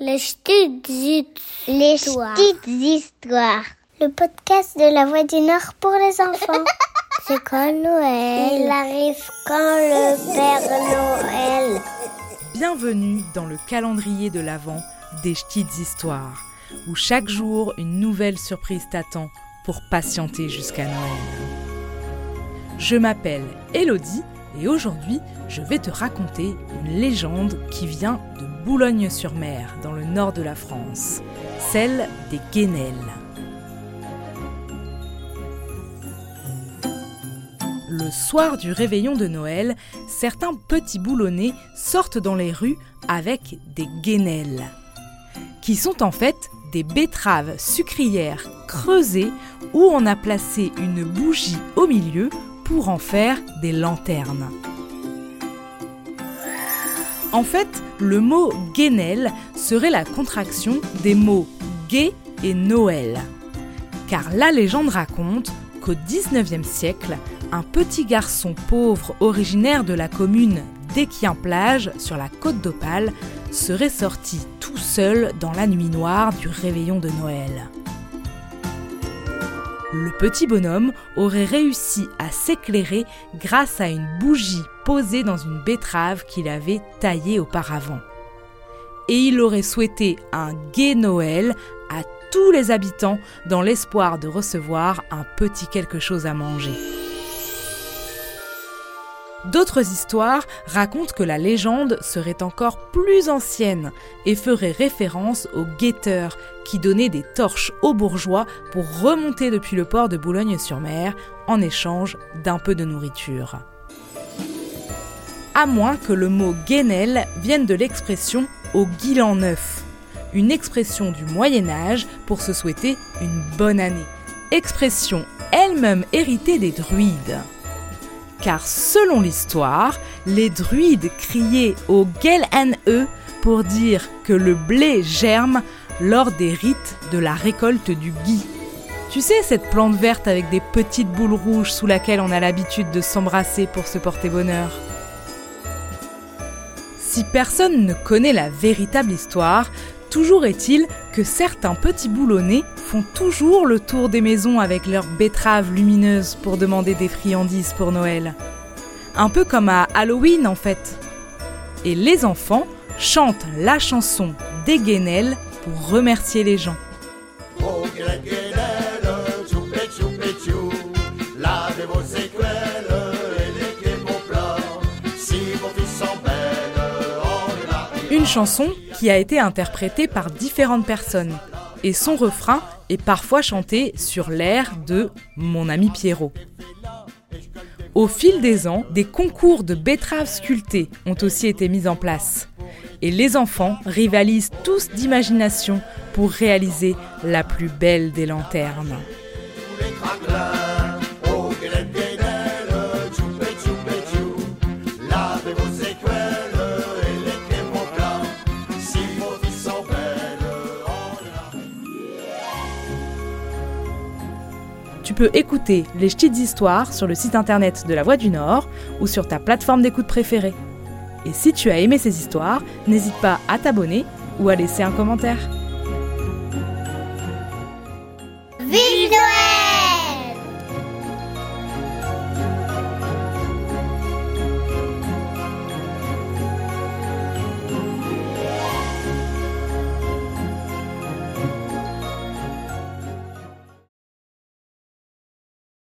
Les petites Les histoires. petites histoires. Le podcast de la Voix du Nord pour les enfants. C'est quand Noël Il arrive quand le Père Noël Bienvenue dans le calendrier de l'Avent des petites histoires, où chaque jour une nouvelle surprise t'attend pour patienter jusqu'à Noël. Je m'appelle Elodie et aujourd'hui je vais te raconter une légende qui vient de Boulogne-sur-Mer, dans le nord de la France, celle des Guénelles. Le soir du réveillon de Noël, certains petits boulonnais sortent dans les rues avec des guénelles, qui sont en fait des betteraves sucrières creusées où on a placé une bougie au milieu pour en faire des lanternes. En fait, le mot guénelle serait la contraction des mots gai et Noël. Car la légende raconte qu'au 19e siècle, un petit garçon pauvre originaire de la commune d'Équien-Plage sur la côte d'Opale serait sorti tout seul dans la nuit noire du réveillon de Noël. Le petit bonhomme aurait réussi à s'éclairer grâce à une bougie posée dans une betterave qu'il avait taillée auparavant. Et il aurait souhaité un gai Noël à tous les habitants dans l'espoir de recevoir un petit quelque chose à manger. D'autres histoires racontent que la légende serait encore plus ancienne et ferait référence aux guetteurs qui donnaient des torches aux bourgeois pour remonter depuis le port de Boulogne-sur-Mer en échange d'un peu de nourriture. À moins que le mot guénel vienne de l'expression au guilan neuf, une expression du Moyen Âge pour se souhaiter une bonne année, expression elle-même héritée des druides car selon l'histoire, les druides criaient au Gel-en-E pour dire que le blé germe lors des rites de la récolte du gui. Tu sais, cette plante verte avec des petites boules rouges sous laquelle on a l'habitude de s'embrasser pour se porter bonheur. Si personne ne connaît la véritable histoire, toujours est-il que certains petits boulonnais font toujours le tour des maisons avec leurs betteraves lumineuses pour demander des friandises pour Noël. Un peu comme à Halloween en fait. Et les enfants chantent la chanson des Guénelles pour remercier les gens. Une chanson qui a été interprétée par différentes personnes. Et son refrain est parfois chanté sur l'air de Mon ami Pierrot. Au fil des ans, des concours de betteraves sculptées ont aussi été mis en place. Et les enfants rivalisent tous d'imagination pour réaliser la plus belle des lanternes. Peux écouter les petites histoires sur le site internet de La Voix du Nord ou sur ta plateforme d'écoute préférée. Et si tu as aimé ces histoires, n'hésite pas à t'abonner ou à laisser un commentaire.